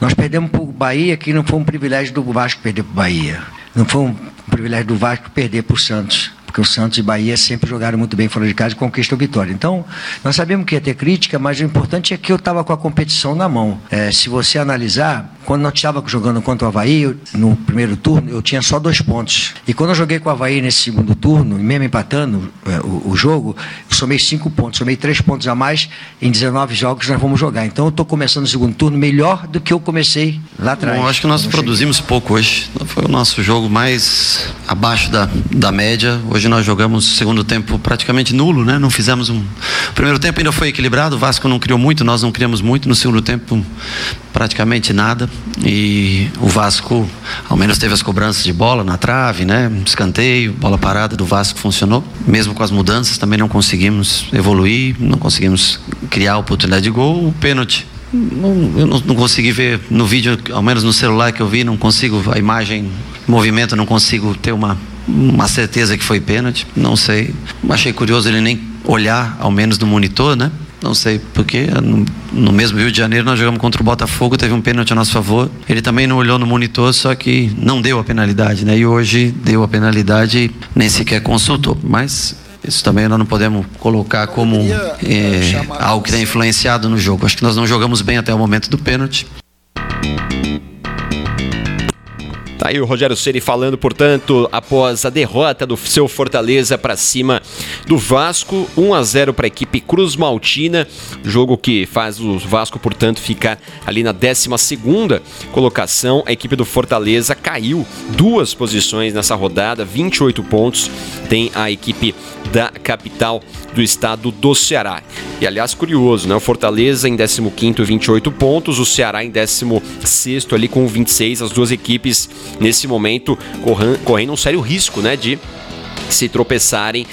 Nós perdemos para o Bahia, que não foi um privilégio do Vasco perder para o Bahia. Não foi um privilégio do Vasco perder para o Santos porque o Santos e Bahia sempre jogaram muito bem fora de casa e conquistam vitória. Então, nós sabemos que ia ter crítica, mas o importante é que eu estava com a competição na mão. É, se você analisar, quando nós estávamos jogando contra o Havaí, eu, no primeiro turno, eu tinha só dois pontos. E quando eu joguei com o Havaí nesse segundo turno, mesmo empatando é, o, o, jogo, eu somei cinco pontos, somei três pontos a mais em 19 jogos nós vamos jogar. Então, eu estou começando o segundo turno melhor do que eu comecei lá atrás. Bom, acho que nós produzimos pouco hoje. Foi o nosso jogo mais abaixo da, da média. Hoje Hoje nós jogamos segundo tempo praticamente nulo, né? Não fizemos um. O primeiro tempo ainda foi equilibrado, o Vasco não criou muito, nós não criamos muito. No segundo tempo, praticamente nada. E o Vasco, ao menos, teve as cobranças de bola na trave, né? Escanteio, bola parada do Vasco funcionou. Mesmo com as mudanças, também não conseguimos evoluir, não conseguimos criar oportunidade de gol. O pênalti eu não, não, consegui ver no vídeo, ao menos no celular que eu vi, não consigo, a imagem, movimento, não consigo ter uma uma certeza que foi pênalti, não sei. Achei curioso ele nem olhar, ao menos no monitor, né? Não sei porque no, no, mesmo Rio de Janeiro nós jogamos contra o Botafogo, teve um pênalti a nosso favor. Ele também não olhou no monitor, só que não deu a penalidade, né? E hoje deu a penalidade e nem sequer consultou. Mas isso também nós não podemos colocar como é, algo que tem influenciado no jogo. Acho que nós não jogamos bem até o momento do pênalti. Tá aí o Rogério Ceni falando, portanto, após a derrota do seu Fortaleza para cima do Vasco, 1 a 0 para a equipe Cruz Maltina, jogo que faz o Vasco, portanto, ficar ali na 12 colocação. A equipe do Fortaleza caiu duas posições nessa rodada, 28 pontos tem a equipe da capital do estado do Ceará. E aliás, curioso, né? O Fortaleza em 15 28 pontos, o Ceará em 16 ali com 26, as duas equipes nesse momento correndo um sério risco, né, de se tropeçarem,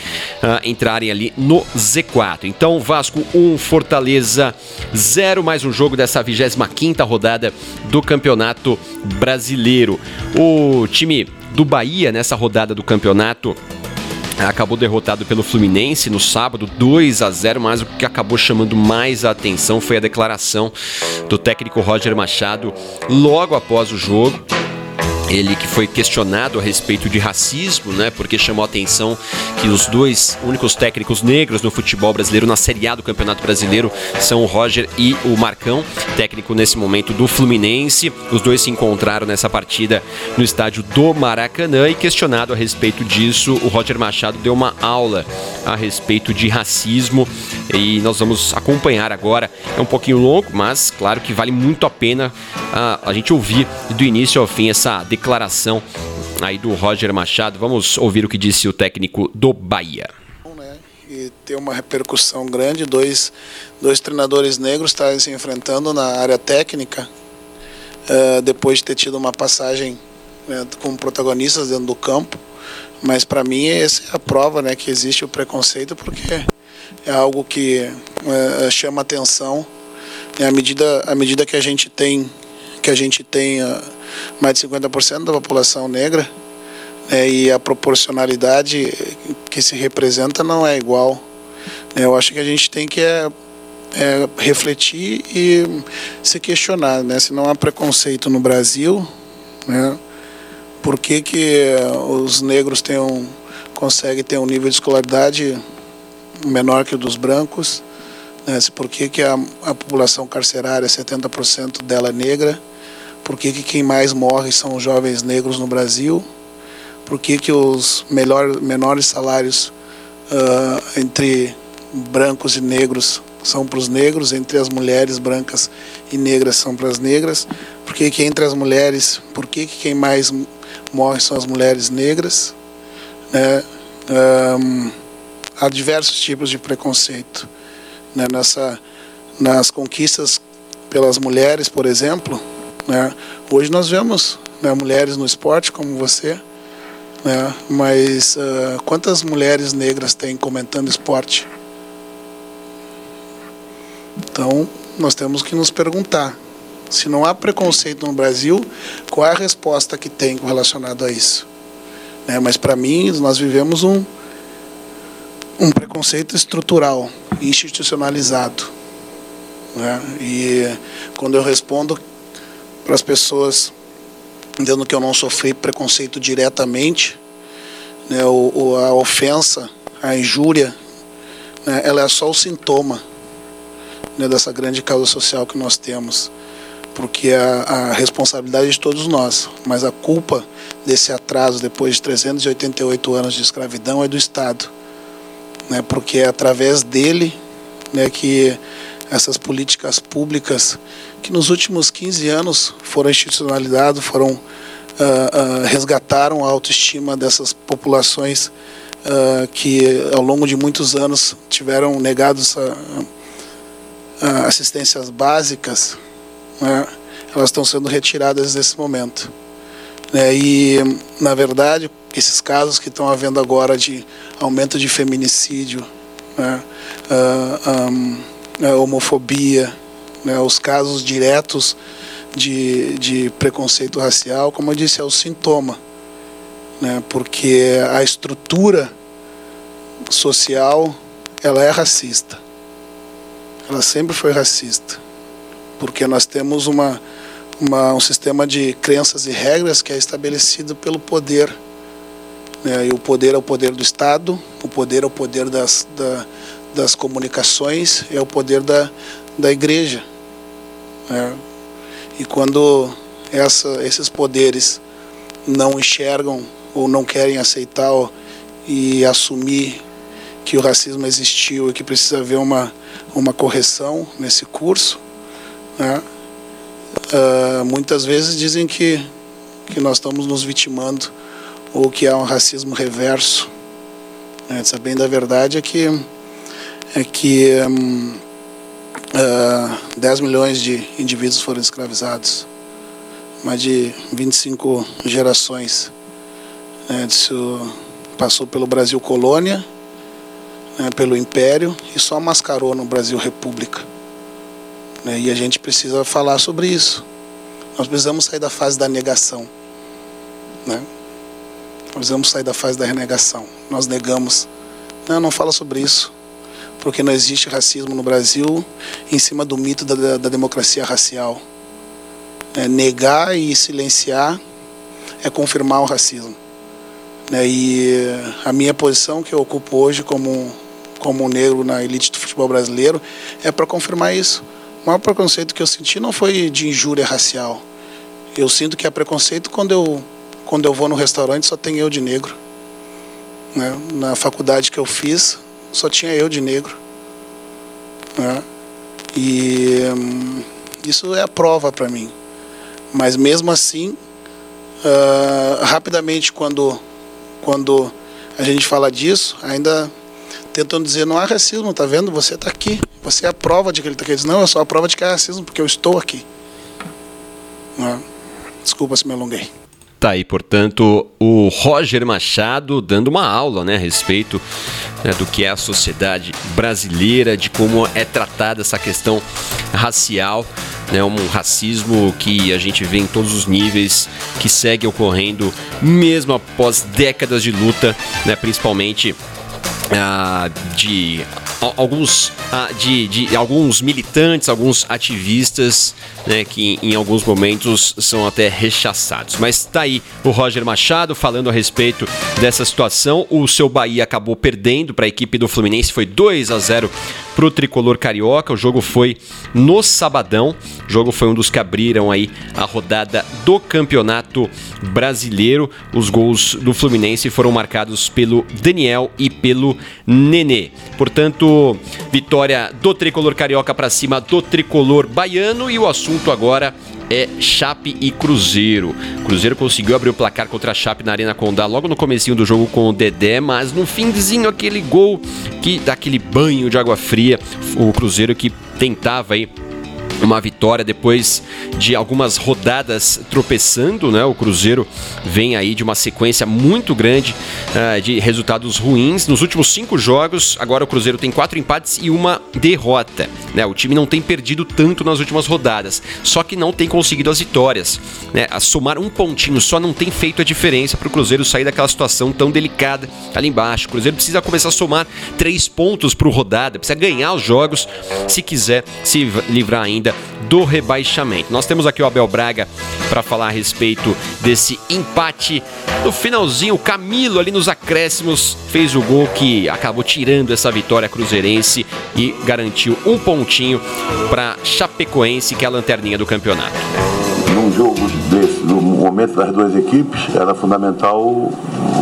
uh, entrarem ali no Z4. Então, Vasco 1, Fortaleza 0, mais um jogo dessa 25 rodada do Campeonato Brasileiro. O time do Bahia nessa rodada do campeonato acabou derrotado pelo Fluminense no sábado 2 a 0, mas o que acabou chamando mais a atenção foi a declaração do técnico Roger Machado logo após o jogo ele que foi questionado a respeito de racismo, né? Porque chamou a atenção que os dois únicos técnicos negros no futebol brasileiro na Série A do Campeonato Brasileiro são o Roger e o Marcão, técnico nesse momento do Fluminense. Os dois se encontraram nessa partida no estádio do Maracanã e questionado a respeito disso, o Roger Machado deu uma aula a respeito de racismo e nós vamos acompanhar agora. É um pouquinho longo, mas claro que vale muito a pena a, a gente ouvir do início ao fim essa declaração aí do Roger Machado. Vamos ouvir o que disse o técnico do Bahia. Né? E ter uma repercussão grande, dois, dois treinadores negros estarem se enfrentando na área técnica, uh, depois de ter tido uma passagem né, como protagonistas dentro do campo. Mas para mim essa é a prova né, que existe o preconceito, porque é algo que uh, chama atenção. E à medida, à medida que a gente tem que a gente uh, mais de 50% da população negra né, e a proporcionalidade que se representa não é igual. Né, eu acho que a gente tem que é, é, refletir e se questionar, né, se não há preconceito no Brasil, né, por que, que os negros têm um, conseguem ter um nível de escolaridade menor que o dos brancos, né, por que, que a, a população carcerária, 70% dela é negra, por que, que quem mais morre são os jovens negros no Brasil, por que, que os melhor, menores salários uh, entre brancos e negros são para os negros, entre as mulheres brancas e negras são para as negras, por que, que entre as mulheres, por que, que quem mais morre são as mulheres negras. Né? Um, há diversos tipos de preconceito. Né? Nessa, nas conquistas pelas mulheres, por exemplo, né? Hoje nós vemos né, mulheres no esporte como você, né? mas uh, quantas mulheres negras tem comentando esporte? Então nós temos que nos perguntar se não há preconceito no Brasil, qual é a resposta que tem relacionado a isso? Né? Mas para mim nós vivemos um um preconceito estrutural, institucionalizado. Né? E quando eu respondo para as pessoas, entendendo que eu não sofri preconceito diretamente, né, o, a ofensa, a injúria, né, ela é só o sintoma né, dessa grande causa social que nós temos, porque é a, a responsabilidade de todos nós, mas a culpa desse atraso depois de 388 anos de escravidão é do Estado, né, porque é através dele né, que essas políticas públicas que nos últimos 15 anos foram institucionalizadas, foram uh, uh, resgataram a autoestima dessas populações uh, que ao longo de muitos anos tiveram negados assistências básicas, né? elas estão sendo retiradas nesse momento. Né? E, na verdade, esses casos que estão havendo agora de aumento de feminicídio, né? um, homofobia, né, os casos diretos de, de preconceito racial, como eu disse, é o sintoma, né, porque a estrutura social ela é racista, ela sempre foi racista, porque nós temos uma, uma, um sistema de crenças e regras que é estabelecido pelo poder. Né, e o poder é o poder do Estado, o poder é o poder das, da, das comunicações, é o poder da, da igreja. Né? E quando essa, esses poderes não enxergam ou não querem aceitar e assumir que o racismo existiu e que precisa haver uma, uma correção nesse curso, né? uh, muitas vezes dizem que, que nós estamos nos vitimando ou que há um racismo reverso. Né? Sabendo a verdade é que, é que um, uh, ah, 10 milhões de indivíduos foram escravizados, mais de 25 gerações né, disso passou pelo Brasil colônia, né, pelo Império e só mascarou no Brasil República. Né, e a gente precisa falar sobre isso. Nós precisamos sair da fase da negação. Né? Precisamos sair da fase da renegação. Nós negamos. Não, não fala sobre isso. Porque não existe racismo no Brasil em cima do mito da, da democracia racial. É, negar e silenciar é confirmar o racismo. Né? E a minha posição que eu ocupo hoje como, como negro na elite do futebol brasileiro é para confirmar isso. O maior preconceito que eu senti não foi de injúria racial. Eu sinto que é preconceito quando eu, quando eu vou no restaurante só tem eu de negro. Né? Na faculdade que eu fiz, só tinha eu de negro. Né? E hum, isso é a prova para mim. Mas mesmo assim, uh, rapidamente, quando, quando a gente fala disso, ainda tentam dizer: não há racismo, tá vendo? Você está aqui. Você é a prova de que ele está aqui. Não, é só a prova de que há racismo, porque eu estou aqui. Né? Desculpa se me alonguei. Tá aí, portanto, o Roger Machado dando uma aula né, a respeito né, do que é a sociedade brasileira, de como é tratada essa questão racial, né, um racismo que a gente vê em todos os níveis, que segue ocorrendo mesmo após décadas de luta, né, principalmente ah, de alguns, ah, de, de, alguns militantes, alguns ativistas, né, que em alguns momentos são até rechaçados. Mas tá aí o Roger Machado falando a respeito dessa situação. O seu Bahia acabou perdendo para a equipe do Fluminense, foi 2 a 0 para o tricolor carioca. O jogo foi no sabadão. O jogo foi um dos que abriram aí a rodada do Campeonato Brasileiro. Os gols do Fluminense foram marcados pelo Daniel e pelo Nenê. Portanto, vitória do tricolor carioca para cima do tricolor baiano e o assunto agora é Chape e Cruzeiro. Cruzeiro conseguiu abrir o placar contra a Chape na Arena Condá logo no comecinho do jogo com o Dedé, mas no finzinho aquele gol que dá aquele banho de água fria, o Cruzeiro que tentava aí uma vitória depois de algumas rodadas tropeçando, né? O Cruzeiro vem aí de uma sequência muito grande uh, de resultados ruins nos últimos cinco jogos. Agora o Cruzeiro tem quatro empates e uma derrota, né? O time não tem perdido tanto nas últimas rodadas, só que não tem conseguido as vitórias, né? A somar um pontinho só não tem feito a diferença para o Cruzeiro sair daquela situação tão delicada ali embaixo. O Cruzeiro precisa começar a somar três pontos o rodada, precisa ganhar os jogos se quiser se livrar ainda do rebaixamento. Nós temos aqui o Abel Braga para falar a respeito desse empate. No finalzinho, o Camilo ali nos acréscimos fez o gol que acabou tirando essa vitória cruzeirense e garantiu um pontinho para Chapecoense, que é a lanterninha do campeonato. Num jogo desse, no momento das duas equipes, era fundamental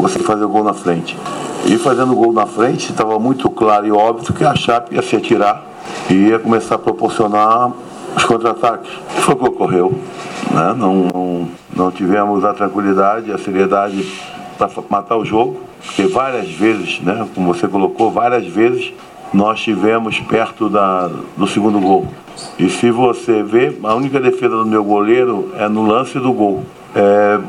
você fazer o gol na frente. E fazendo o gol na frente, estava muito claro e óbvio que a Chape ia se atirar e ia começar a proporcionar os contra-ataques. Foi o que ocorreu. Né? Não, não, não tivemos a tranquilidade, a seriedade para matar o jogo, porque várias vezes, né, como você colocou, várias vezes nós tivemos perto da, do segundo gol. E se você vê, a única defesa do meu goleiro é no lance do gol. É,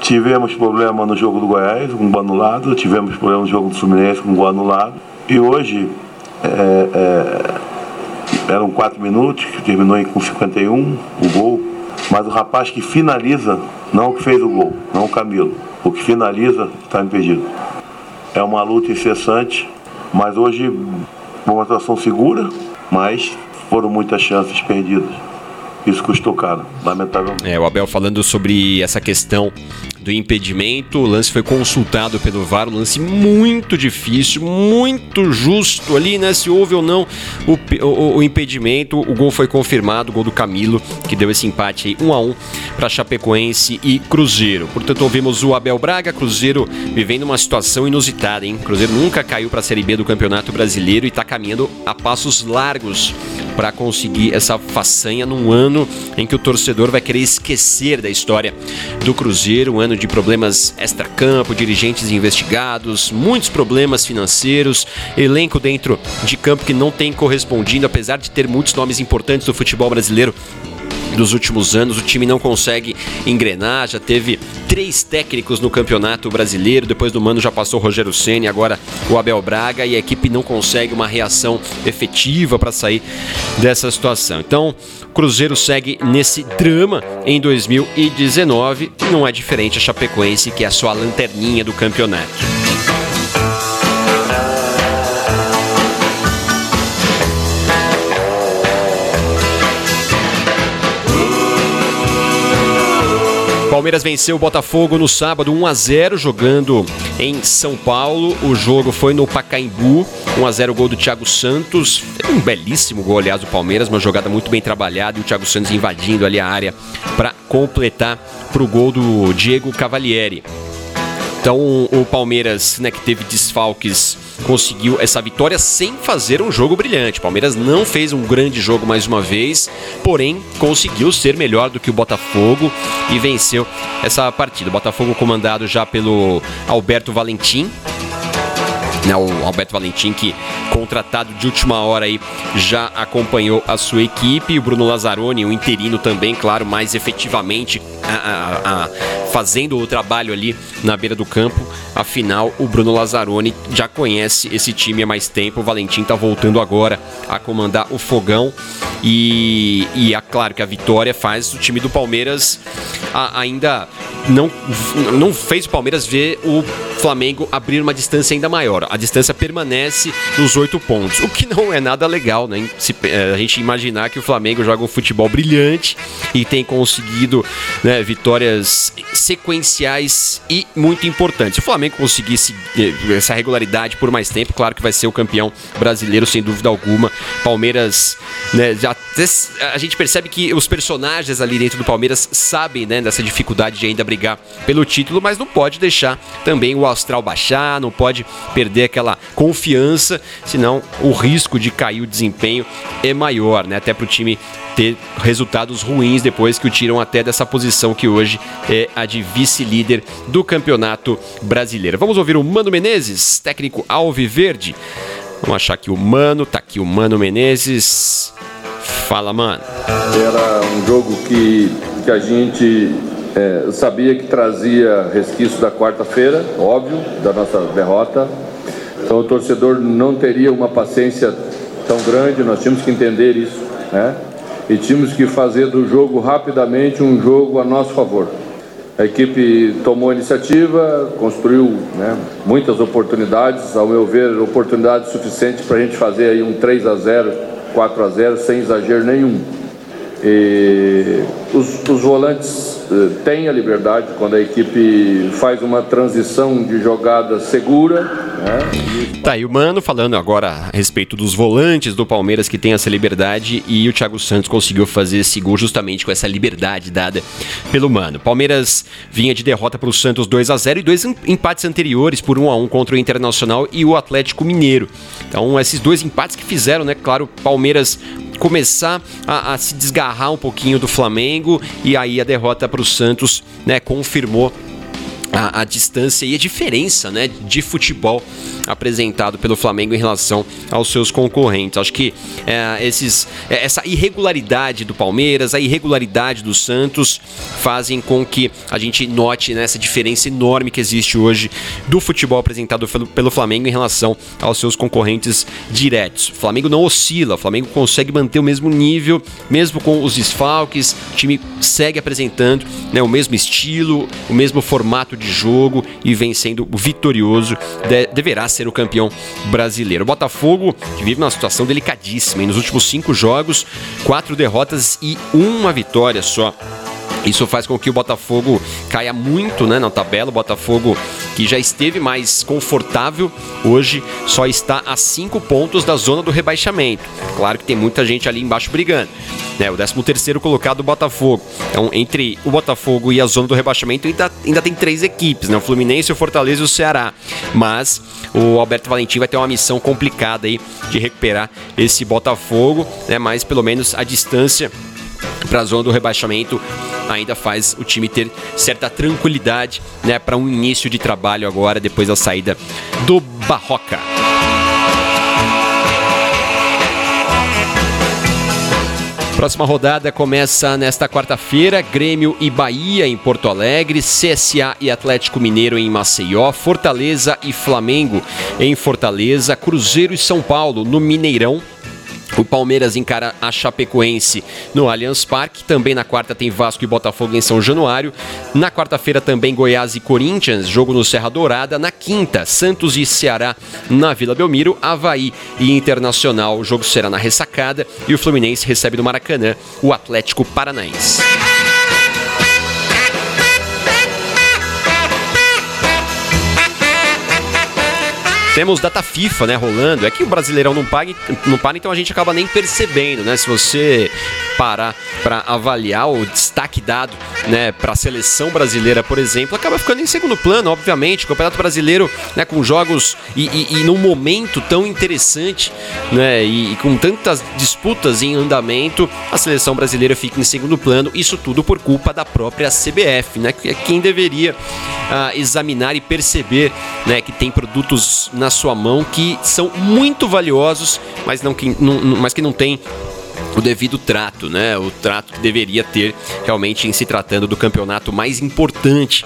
tivemos problema no jogo do Goiás, com um gol anulado, tivemos problema no jogo do Fluminense com um gol anulado. E hoje é, é, eram 4 minutos, que terminou com 51, o gol. Mas o rapaz que finaliza, não o que fez o gol, não o Camilo. O que finaliza está impedido. É uma luta incessante, mas hoje uma atuação segura, mas foram muitas chances perdidas. Isso custou caro, lamentavelmente. É, o Abel falando sobre essa questão do impedimento. O lance foi consultado pelo VAR, um lance muito difícil, muito justo ali, né? Se houve ou não o, o, o impedimento. O gol foi confirmado, o gol do Camilo, que deu esse empate aí 1 a 1 para Chapecoense e Cruzeiro. Portanto, ouvimos o Abel Braga, Cruzeiro vivendo uma situação inusitada, hein? Cruzeiro nunca caiu para a Série B do Campeonato Brasileiro e está caminhando a passos largos para conseguir essa façanha num ano em que o torcedor vai querer esquecer da história do Cruzeiro, um ano de problemas extra-campo, dirigentes investigados, muitos problemas financeiros, elenco dentro de campo que não tem correspondido, apesar de ter muitos nomes importantes do futebol brasileiro dos últimos anos, o time não consegue engrenar, já teve três técnicos no Campeonato Brasileiro. Depois do Mano já passou o Rogério Ceni, agora o Abel Braga e a equipe não consegue uma reação efetiva para sair dessa situação. Então, o Cruzeiro segue nesse drama em 2019. Não é diferente a Chapecoense, que é a sua lanterninha do campeonato. Palmeiras venceu o Botafogo no sábado 1 a 0 jogando em São Paulo. O jogo foi no Pacaembu. 1 a 0 gol do Thiago Santos. Um belíssimo gol, aliás, do Palmeiras, uma jogada muito bem trabalhada e o Thiago Santos invadindo ali a área para completar para o gol do Diego Cavalieri. Então o Palmeiras, né, que teve desfalques, conseguiu essa vitória sem fazer um jogo brilhante. O Palmeiras não fez um grande jogo mais uma vez, porém conseguiu ser melhor do que o Botafogo e venceu essa partida. O Botafogo comandado já pelo Alberto Valentim, né, o Alberto Valentim, que contratado de última hora aí, já acompanhou a sua equipe. O Bruno Lazzaroni, o interino também, claro, mais efetivamente a, a, fazendo o trabalho ali na beira do campo. Afinal, o Bruno Lazzaroni já conhece esse time há mais tempo. O Valentim está voltando agora a comandar o fogão. E, e é claro que a vitória faz o time do Palmeiras ainda não, não fez o Palmeiras ver o Flamengo abrir uma distância ainda maior. A distância permanece nos oito pontos, o que não é nada legal, né? Se, é, a gente imaginar que o Flamengo joga um futebol brilhante e tem conseguido né, vitórias sequenciais e muito importantes. Se o Flamengo conseguisse eh, essa regularidade por mais tempo, claro que vai ser o campeão brasileiro, sem dúvida alguma. Palmeiras, né, já a gente percebe que os personagens ali dentro do Palmeiras sabem né, dessa dificuldade de ainda brigar pelo título, mas não pode deixar também o astral baixar, não pode perder aquela confiança, senão o risco de cair o desempenho é maior, né? Até para o time ter resultados ruins depois que o tiram até dessa posição que hoje é a de vice-líder do Campeonato Brasileiro. Vamos ouvir o Mano Menezes, técnico Alviverde. Vamos achar que o Mano, tá aqui o Mano Menezes. Fala, mano. Era um jogo que, que a gente é, sabia que trazia resquício da quarta-feira, óbvio, da nossa derrota. Então o torcedor não teria uma paciência tão grande, nós tínhamos que entender isso, né? E tínhamos que fazer do jogo rapidamente um jogo a nosso favor. A equipe tomou a iniciativa, construiu né, muitas oportunidades, ao meu ver, oportunidades suficientes para a gente fazer aí um 3 a 0 4 a 0 sem exagero nenhum. E os, os volantes eh, têm a liberdade quando a equipe faz uma transição de jogada segura. Né? Tá, e o Mano falando agora a respeito dos volantes do Palmeiras que tem essa liberdade e o Thiago Santos conseguiu fazer esse gol justamente com essa liberdade dada pelo Mano. Palmeiras vinha de derrota para o Santos 2 a 0 e dois empates anteriores por 1 a 1 contra o Internacional e o Atlético Mineiro. Então, esses dois empates que fizeram, né, claro, Palmeiras começar a, a se desgarrar um pouquinho do Flamengo e aí a derrota para o Santos né, confirmou a, a, distância e a diferença né, de futebol apresentado pelo Flamengo em relação aos seus concorrentes. Acho que é, esses, é, essa irregularidade do Palmeiras, a irregularidade do Santos fazem com que a gente note né, essa diferença enorme que existe hoje do futebol apresentado pelo, pelo Flamengo em relação aos seus concorrentes diretos. O Flamengo não oscila, o Flamengo consegue manter o mesmo nível, mesmo com os desfalques, o time segue apresentando né, o mesmo estilo, o mesmo formato de jogo e vem sendo vitorioso, de, deverá ser o campeão brasileiro. O Botafogo, que vive uma situação delicadíssima, nos últimos cinco jogos, quatro derrotas e uma vitória só. Isso faz com que o Botafogo caia muito né, na tabela. O Botafogo, que já esteve mais confortável, hoje só está a cinco pontos da zona do rebaixamento. Claro que tem muita gente ali embaixo brigando. Né, o 13 colocado o Botafogo. Então, entre o Botafogo e a zona do rebaixamento, ainda, ainda tem três equipes: né, o Fluminense, o Fortaleza e o Ceará. Mas o Alberto Valentim vai ter uma missão complicada aí de recuperar esse Botafogo, né, mas pelo menos a distância para a zona do rebaixamento ainda faz o time ter certa tranquilidade né, para um início de trabalho agora depois da saída do Barroca. Próxima rodada começa nesta quarta-feira: Grêmio e Bahia em Porto Alegre, CSA e Atlético Mineiro em Maceió, Fortaleza e Flamengo em Fortaleza, Cruzeiro e São Paulo no Mineirão. O Palmeiras encara a Chapecoense no Allianz Parque. Também na quarta tem Vasco e Botafogo em São Januário. Na quarta-feira também Goiás e Corinthians, jogo no Serra Dourada. Na quinta, Santos e Ceará na Vila Belmiro. Havaí e Internacional, o jogo será na ressacada. E o Fluminense recebe no Maracanã o Atlético Paranaense. Temos data FIFA, né, rolando. É que o Brasileirão não paga, não para, então a gente acaba nem percebendo, né? Se você parar para avaliar o destaque dado, né, para a seleção brasileira, por exemplo, acaba ficando em segundo plano, obviamente. O Campeonato Brasileiro, né, com jogos e, e, e num momento tão interessante, né, e, e com tantas disputas em andamento, a seleção brasileira fica em segundo plano. Isso tudo por culpa da própria CBF, né, que é quem deveria uh, examinar e perceber, né, que tem produtos na sua mão que são muito valiosos, mas não que não, mas que não tem o devido trato, né? O trato que deveria ter realmente em se tratando do campeonato mais importante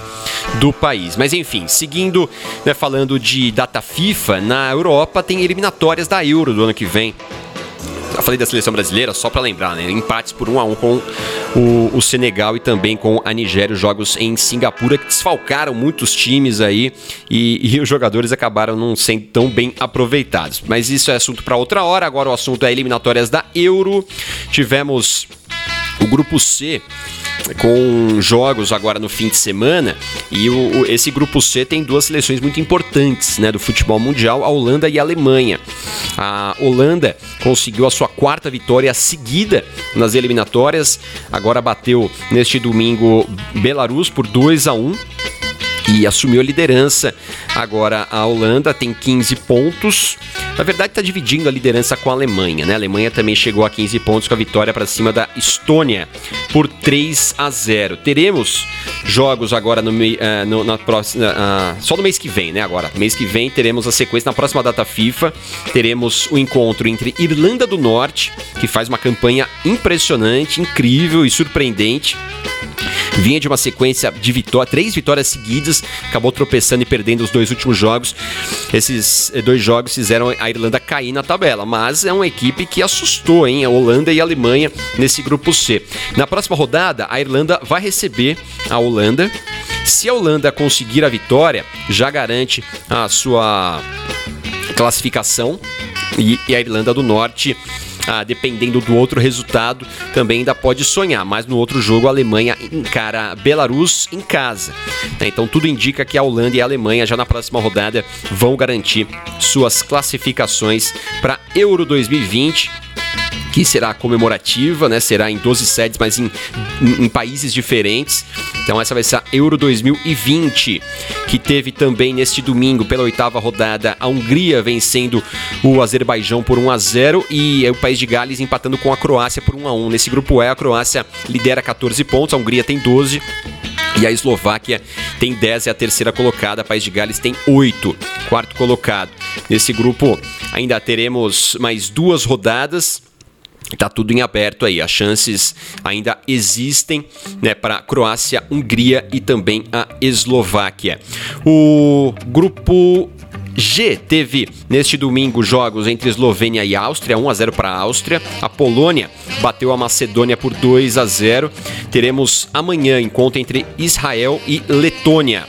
do país. Mas enfim, seguindo, né, falando de data FIFA, na Europa tem eliminatórias da Euro do ano que vem. Eu falei da seleção brasileira, só para lembrar, né? Empates por um a um com o, o, Senegal e também com a Nigéria, os jogos em Singapura, que desfalcaram muitos times aí e, e os jogadores acabaram não sendo tão bem aproveitados. Mas isso é assunto para outra hora. Agora o assunto é eliminatórias da Euro. Tivemos o grupo C com jogos agora no fim de semana. E o, o, esse grupo C tem duas seleções muito importantes né, do futebol mundial, a Holanda e a Alemanha. A Holanda conseguiu a sua quarta vitória seguida nas eliminatórias, agora bateu neste domingo Belarus por 2 a 1 e assumiu a liderança. Agora a Holanda tem 15 pontos. Na verdade, está dividindo a liderança com a Alemanha, né? A Alemanha também chegou a 15 pontos com a vitória para cima da Estônia por 3 a 0. Teremos jogos agora no, uh, no na próxima, uh, só no mês que vem, né? Agora, mês que vem teremos a sequência na próxima data FIFA. Teremos o encontro entre Irlanda do Norte, que faz uma campanha impressionante, incrível e surpreendente vinha de uma sequência de vitórias, três vitórias seguidas, acabou tropeçando e perdendo os dois últimos jogos. Esses eh, dois jogos fizeram a Irlanda cair na tabela, mas é uma equipe que assustou, hein? A Holanda e a Alemanha nesse grupo C. Na próxima rodada, a Irlanda vai receber a Holanda. Se a Holanda conseguir a vitória, já garante a sua classificação e, a Irlanda do Norte ah, dependendo do outro resultado, também ainda pode sonhar. Mas no outro jogo, a Alemanha encara Belarus em casa. Né? Então tudo indica que a Holanda e a Alemanha já na próxima rodada vão garantir suas classificações para Euro 2020 que será comemorativa, né? Será em 12 sedes, mas em, em, em, países diferentes. Então essa vai ser a Euro 2020, que teve também neste domingo, pela oitava rodada, a Hungria vencendo o Azerbaijão por 1 a 0 e o país de Gales empatando com a Croácia por 1 a 1. Nesse grupo E, a Croácia lidera 14 pontos, a Hungria tem 12. E a Eslováquia tem 10, é a terceira colocada. A País de Gales tem 8, quarto colocado. Nesse grupo ainda teremos mais duas rodadas. Tá tudo em aberto aí, as chances ainda existem né, para Croácia, Hungria e também a Eslováquia. O grupo G teve neste domingo jogos entre Eslovênia e Áustria, 1 a 0 para a Áustria. A Polônia bateu a Macedônia por 2 a 0. Teremos amanhã encontro entre Israel e Letônia.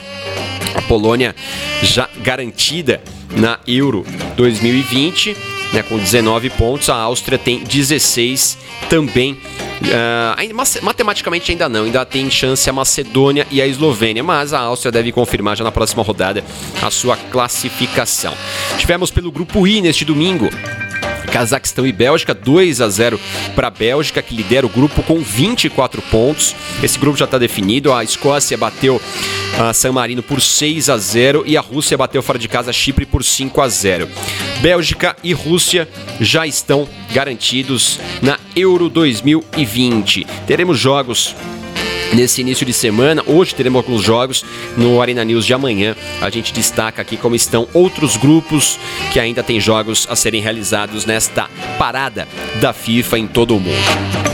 A Polônia já garantida na Euro 2020 né, com 19 pontos. A Áustria tem 16 também. Uh, matematicamente ainda não, ainda tem chance a Macedônia e a Eslovênia, mas a Áustria deve confirmar já na próxima rodada a sua classificação. Tivemos pelo grupo I neste domingo Cazaquistão e Bélgica, 2 a 0 para a Bélgica, que lidera o grupo com 24 pontos. Esse grupo já está definido. A Escócia bateu a San Marino por 6 a 0 e a Rússia bateu fora de casa Chipre por 5 a 0. Bélgica e Rússia já estão garantidos na Euro 2020. Teremos jogos nesse início de semana. Hoje teremos alguns jogos no Arena News de amanhã. A gente destaca aqui como estão outros grupos que ainda têm jogos a serem realizados nesta parada da FIFA em todo o mundo.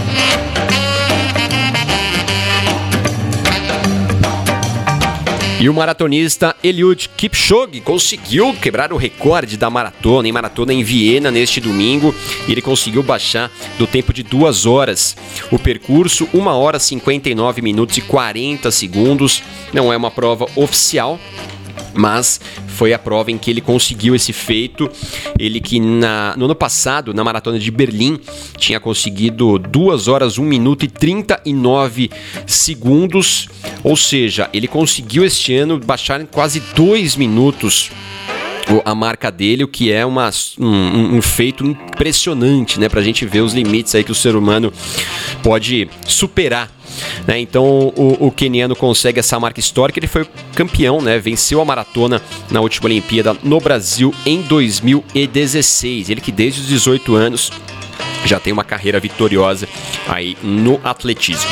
E o maratonista Eliud Kipchoge conseguiu quebrar o recorde da maratona, em maratona em Viena neste domingo. Ele conseguiu baixar do tempo de duas horas. O percurso, 1 hora 59 minutos e 40 segundos. Não é uma prova oficial, mas foi a prova em que ele conseguiu esse feito. Ele que na, no ano passado, na maratona de Berlim, tinha conseguido 2 horas, 1 minuto e 39 segundos. Ou seja, ele conseguiu este ano baixar em quase 2 minutos a marca dele, o que é uma, um, um, feito impressionante, né? Pra gente ver os limites aí que o ser humano pode superar né? Então o, o keniano consegue essa marca histórica. Ele foi campeão, né? venceu a maratona na última Olimpíada no Brasil em 2016. Ele que desde os 18 anos já tem uma carreira vitoriosa aí no atletismo.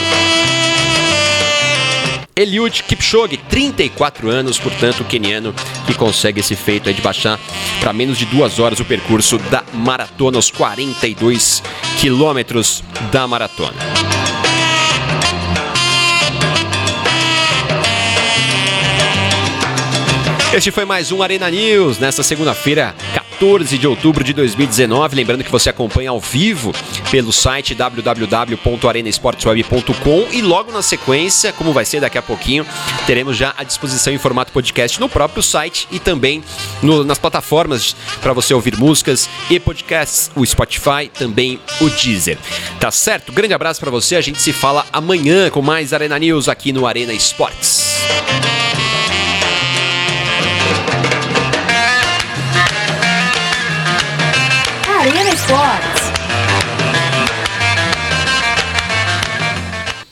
Eliud Kipchoge, 34 anos, portanto, o keniano que consegue esse feito de baixar para menos de duas horas o percurso da maratona, os 42 quilômetros da maratona. Este foi mais um Arena News nesta segunda-feira, 14 de outubro de 2019. Lembrando que você acompanha ao vivo pelo site www.arenaesportsweb.com e logo na sequência, como vai ser daqui a pouquinho, teremos já à disposição em formato podcast no próprio site e também no, nas plataformas para você ouvir músicas e podcasts, o Spotify, também o Deezer. Tá certo? Grande abraço para você. A gente se fala amanhã com mais Arena News aqui no Arena Esportes.